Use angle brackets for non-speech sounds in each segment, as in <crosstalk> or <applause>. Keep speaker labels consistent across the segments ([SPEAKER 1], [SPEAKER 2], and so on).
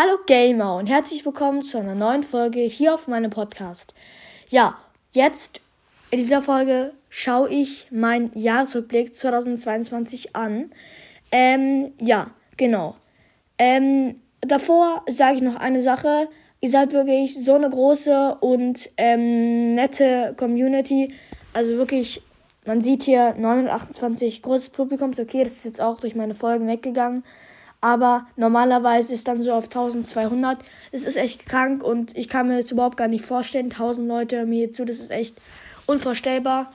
[SPEAKER 1] Hallo Gamer und herzlich willkommen zu einer neuen Folge hier auf meinem Podcast. Ja, jetzt in dieser Folge schaue ich meinen Jahresrückblick 2022 an. Ähm, ja, genau. Ähm, davor sage ich noch eine Sache. Ihr seid wirklich so eine große und ähm, nette Community. Also wirklich, man sieht hier 928 großes Publikums. Okay, das ist jetzt auch durch meine Folgen weggegangen. Aber normalerweise ist dann so auf 1200. Es ist echt krank und ich kann mir das überhaupt gar nicht vorstellen. 1000 Leute mir zu, das ist echt unvorstellbar.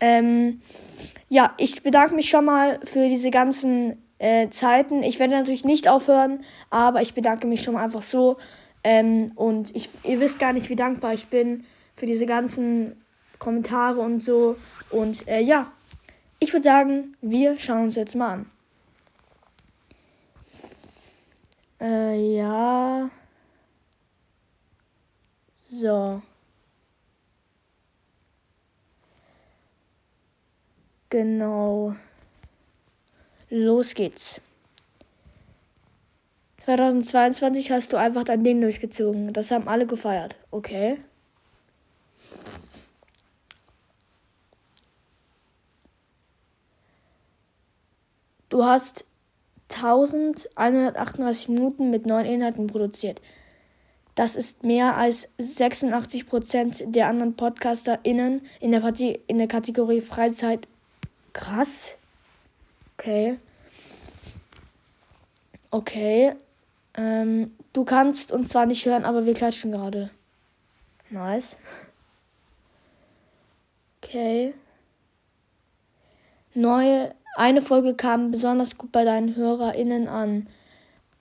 [SPEAKER 1] Ähm, ja, ich bedanke mich schon mal für diese ganzen äh, Zeiten. Ich werde natürlich nicht aufhören, aber ich bedanke mich schon mal einfach so. Ähm, und ich, ihr wisst gar nicht, wie dankbar ich bin für diese ganzen Kommentare und so. Und äh, ja, ich würde sagen, wir schauen uns jetzt mal an. Äh, ja. So. Genau. Los geht's. 2022 hast du einfach dein Ding durchgezogen. Das haben alle gefeiert. Okay. Du hast 1138 Minuten mit neuen Inhalten produziert. Das ist mehr als 86% der anderen PodcasterInnen in der, Partie, in der Kategorie Freizeit. Krass. Okay. Okay. Ähm, du kannst uns zwar nicht hören, aber wir klatschen gerade. Nice. Okay. Neue eine Folge kam besonders gut bei deinen HörerInnen an.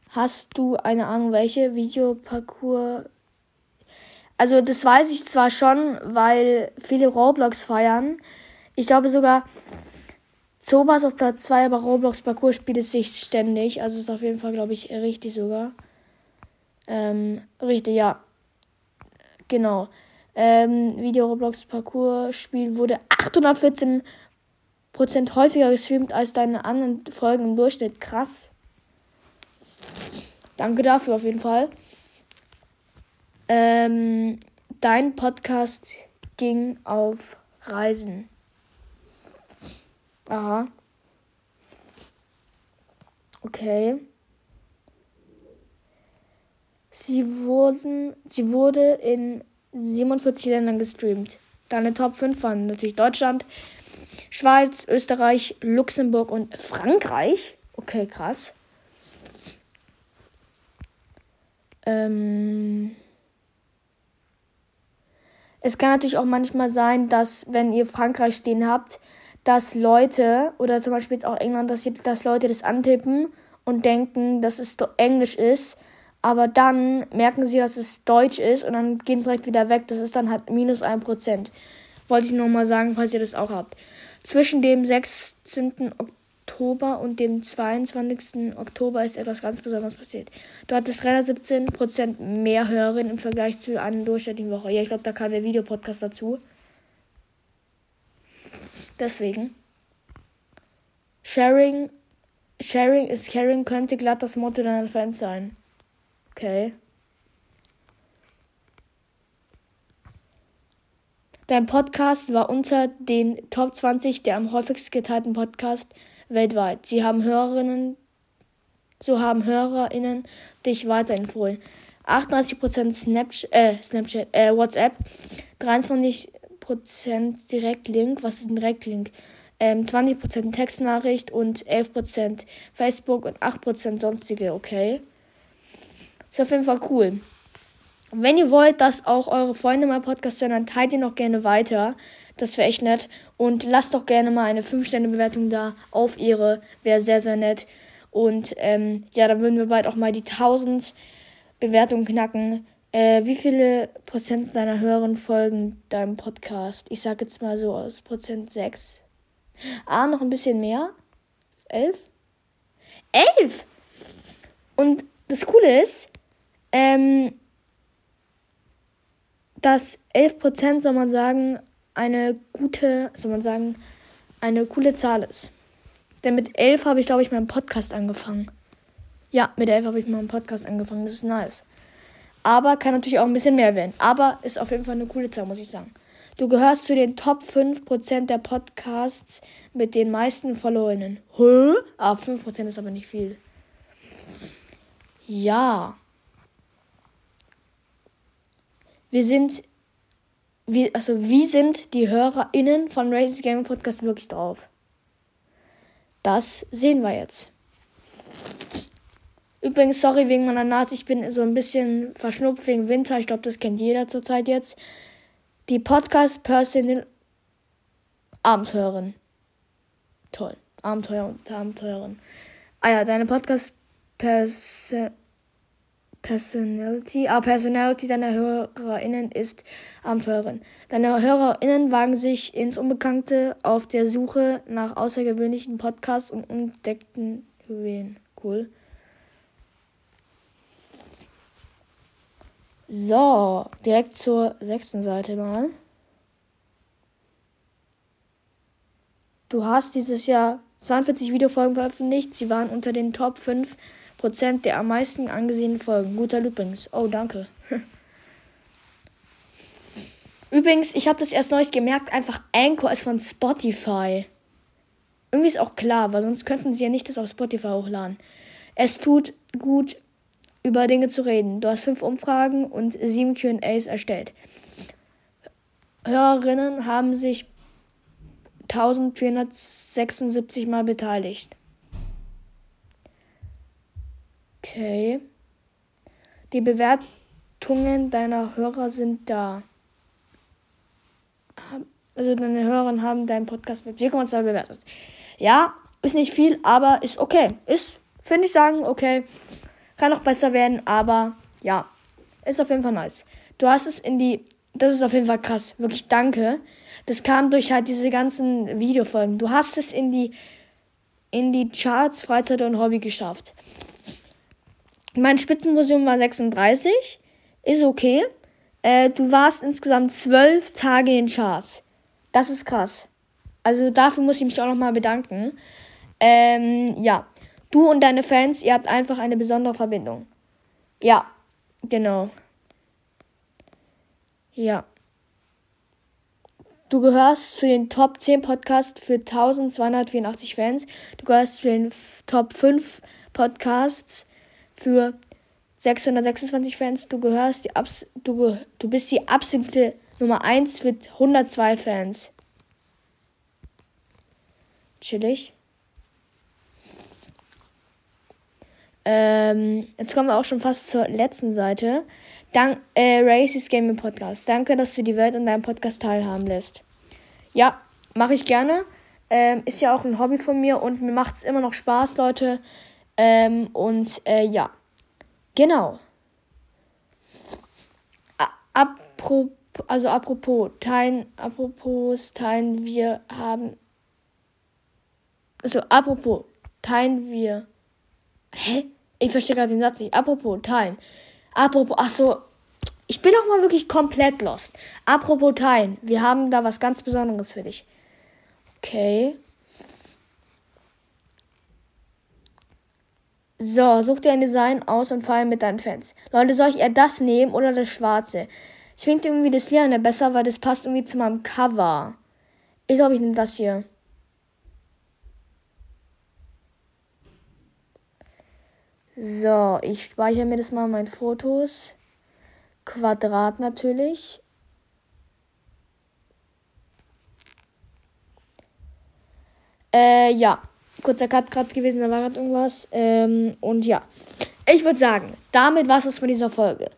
[SPEAKER 1] Hast du eine Ahnung, welche Videoparcours? Also, das weiß ich zwar schon, weil viele Roblox feiern. Ich glaube sogar, Zobas auf Platz 2, aber Roblox Parcours spielt es sich ständig. Also ist auf jeden Fall, glaube ich, richtig sogar. Ähm, richtig, ja. Genau. Ähm, Video Roblox Parcours Spiel wurde 814 Prozent häufiger gestreamt als deine anderen Folgen im Durchschnitt. Krass. Danke dafür auf jeden Fall. Ähm, dein Podcast ging auf Reisen. Aha. Okay. Sie wurden, sie wurde in 47 Ländern gestreamt. Deine Top 5 waren natürlich Deutschland, Schweiz, Österreich, Luxemburg und Frankreich. Okay, krass. Ähm es kann natürlich auch manchmal sein, dass wenn ihr Frankreich stehen habt, dass Leute oder zum Beispiel jetzt auch England, dass, dass Leute das antippen und denken, dass es Englisch ist, aber dann merken sie, dass es Deutsch ist und dann gehen sie direkt wieder weg. Das ist dann halt minus 1%. Wollte ich nur mal sagen, falls ihr das auch habt. Zwischen dem 16. Oktober und dem 22. Oktober ist etwas ganz Besonderes passiert. Du hattest 317% mehr Hörerinnen im Vergleich zu einer durchschnittlichen Woche. Ja, ich glaube, da kam der Videopodcast dazu. Deswegen. Sharing, sharing is caring könnte glatt das Motto deiner Fans sein. Okay. Dein Podcast war unter den Top 20 der am häufigsten geteilten Podcast weltweit. Sie haben Hörerinnen, so haben HörerInnen dich weiterempfohlen. 38% Snapchat, äh, Snapchat, äh, WhatsApp, 23% Direktlink, was ist ein Direktlink? Ähm, 20% Textnachricht und 11% Facebook und 8% sonstige, okay. Ist auf jeden Fall cool. Wenn ihr wollt, dass auch eure Freunde mal Podcast hören, dann teilt ihr noch gerne weiter. Das wäre echt nett. Und lasst doch gerne mal eine 5-Sterne-Bewertung da auf ihre. Wäre sehr, sehr nett. Und ähm, ja, dann würden wir bald auch mal die 1000 Bewertungen knacken. Äh, wie viele Prozent deiner Hörerinnen folgen deinem Podcast? Ich sage jetzt mal so aus Prozent 6. Ah, noch ein bisschen mehr. 11? 11! Und das Coole ist, ähm, dass 11%, soll man sagen, eine gute, soll man sagen, eine coole Zahl ist. Denn mit 11 habe ich, glaube ich, meinen Podcast angefangen. Ja, mit der 11 habe ich mal einen Podcast angefangen. Das ist nice. Aber kann natürlich auch ein bisschen mehr werden. Aber ist auf jeden Fall eine coole Zahl, muss ich sagen. Du gehörst zu den Top 5% der Podcasts mit den meisten Followerinnen. Hä? Ah, 5% ist aber nicht viel. Ja. Wir sind. Wie, also, wie sind die HörerInnen von Races Gaming Podcast wirklich drauf? Das sehen wir jetzt. Übrigens, sorry wegen meiner Nase, ich bin so ein bisschen verschnupft wegen Winter. Ich glaube, das kennt jeder zurzeit jetzt. Die Podcast-Personal Abenteuerin. Toll. Abenteuer und Abenteuerin. Ah ja, deine Podcast-Personality, ah, Personality deiner HörerInnen ist Abenteuerin. Deine HörerInnen wagen sich ins Unbekannte auf der Suche nach außergewöhnlichen Podcasts und entdeckten Juwelen. Cool. So, direkt zur sechsten Seite mal. Du hast dieses Jahr 42 Videofolgen veröffentlicht. Sie waren unter den Top 5% der am meisten angesehenen Folgen. Guter Loopings. Oh, danke. <laughs> Übrigens, ich habe das erst neulich gemerkt, einfach Anchor ist von Spotify. Irgendwie ist auch klar, weil sonst könnten sie ja nicht das auf Spotify hochladen. Es tut gut, über Dinge zu reden. Du hast fünf Umfragen und sieben QAs erstellt. Hörerinnen haben sich 1476 Mal beteiligt. Okay. Die Bewertungen deiner Hörer sind da. Also deine Hörer haben deinen Podcast mit 4,2 bewertet. Ja, ist nicht viel, aber ist okay. Ist, finde ich sagen, okay. Kann noch besser werden, aber ja, ist auf jeden Fall nice. Du hast es in die, das ist auf jeden Fall krass, wirklich danke. Das kam durch halt diese ganzen Videofolgen. Du hast es in die, in die Charts Freizeit und Hobby geschafft. Mein Spitzenmuseum war 36, ist okay. Äh, du warst insgesamt zwölf Tage in den Charts. Das ist krass. Also dafür muss ich mich auch nochmal bedanken. Ähm, ja. Du und deine Fans, ihr habt einfach eine besondere Verbindung. Ja, genau. Ja. Du gehörst zu den Top 10 Podcasts für 1284 Fans. Du gehörst zu den Top 5 Podcasts für 626 Fans. Du gehörst die Abs du, du bist die absolute Nummer 1 für 102 Fans. Chillig. Ähm, jetzt kommen wir auch schon fast zur letzten Seite. Dank, äh, Races Gaming Podcast. Danke, dass du die Welt in deinem Podcast teilhaben lässt. Ja, mache ich gerne. Ähm, ist ja auch ein Hobby von mir und mir macht es immer noch Spaß, Leute. Ähm, und äh, ja, genau. Apropos, also apropos, teilen, apropos, teilen wir haben. Also apropos, teilen wir Hä? Ich verstehe gerade den Satz nicht. Apropos teilen. Apropos, ach so. Ich bin auch mal wirklich komplett lost. Apropos teilen. Wir haben da was ganz Besonderes für dich. Okay. So, such dir ein Design aus und feier mit deinen Fans. Leute, soll ich eher das nehmen oder das schwarze? Ich finde irgendwie das Lila besser, weil das passt irgendwie zu meinem Cover. Ich glaube, ich nehme das hier. So, ich speichere mir das mal in meinen Fotos. Quadrat natürlich. Äh, ja. Kurzer Cut gerade gewesen, da war gerade irgendwas. Ähm, und ja. Ich würde sagen, damit war es von dieser Folge.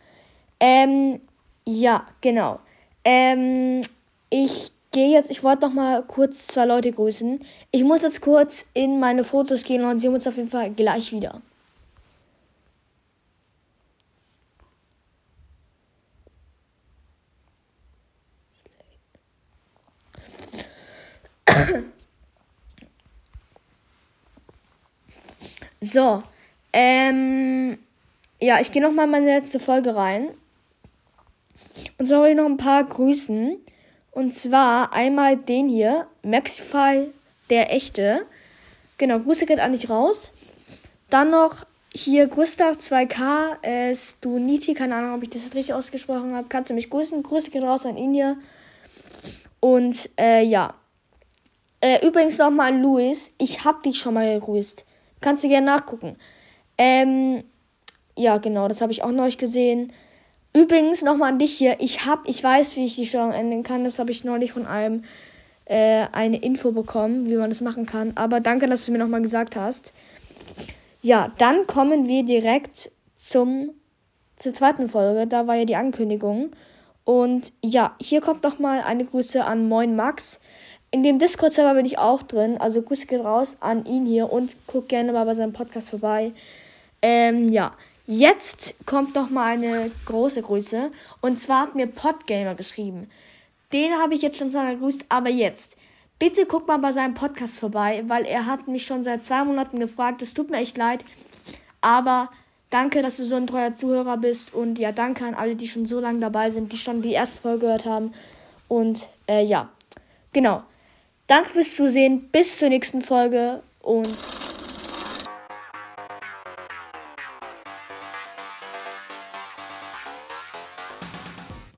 [SPEAKER 1] Ähm, ja, genau. Ähm, ich gehe jetzt, ich wollte noch mal kurz zwei Leute grüßen. Ich muss jetzt kurz in meine Fotos gehen und sehen uns auf jeden Fall gleich wieder. So, ähm, ja, ich gehe noch mal in meine letzte Folge rein. Und zwar wollte ich noch ein paar grüßen. Und zwar einmal den hier, Maxify, der echte. Genau, Grüße geht eigentlich raus. Dann noch hier Gustav 2K, äh, Stuniti, keine Ahnung, ob ich das richtig ausgesprochen habe. Kannst du mich grüßen? Grüße gehen raus an ihn hier. Und äh, ja. Äh, übrigens nochmal an Luis. Ich hab dich schon mal gegrüßt. Kannst du gerne nachgucken. Ähm, ja, genau, das habe ich auch neulich gesehen. Übrigens nochmal an dich hier. Ich hab, ich weiß, wie ich die Steuerung ändern kann. Das habe ich neulich von einem äh, eine Info bekommen, wie man das machen kann. Aber danke, dass du mir nochmal gesagt hast. Ja, dann kommen wir direkt zum, zur zweiten Folge. Da war ja die Ankündigung. Und ja, hier kommt nochmal eine Grüße an Moin Max. In dem Discord-Server bin ich auch drin. Also Grüße geht raus an ihn hier und guck gerne mal bei seinem Podcast vorbei. Ähm, ja. Jetzt kommt nochmal eine große Grüße. Und zwar hat mir Podgamer geschrieben. Den habe ich jetzt schon zweimal gegrüßt, aber jetzt. Bitte guck mal bei seinem Podcast vorbei, weil er hat mich schon seit zwei Monaten gefragt. Es tut mir echt leid. Aber danke, dass du so ein treuer Zuhörer bist. Und ja, danke an alle, die schon so lange dabei sind, die schon die erste Folge gehört haben. Und äh, ja, genau. Danke fürs Zusehen. Bis zur nächsten Folge und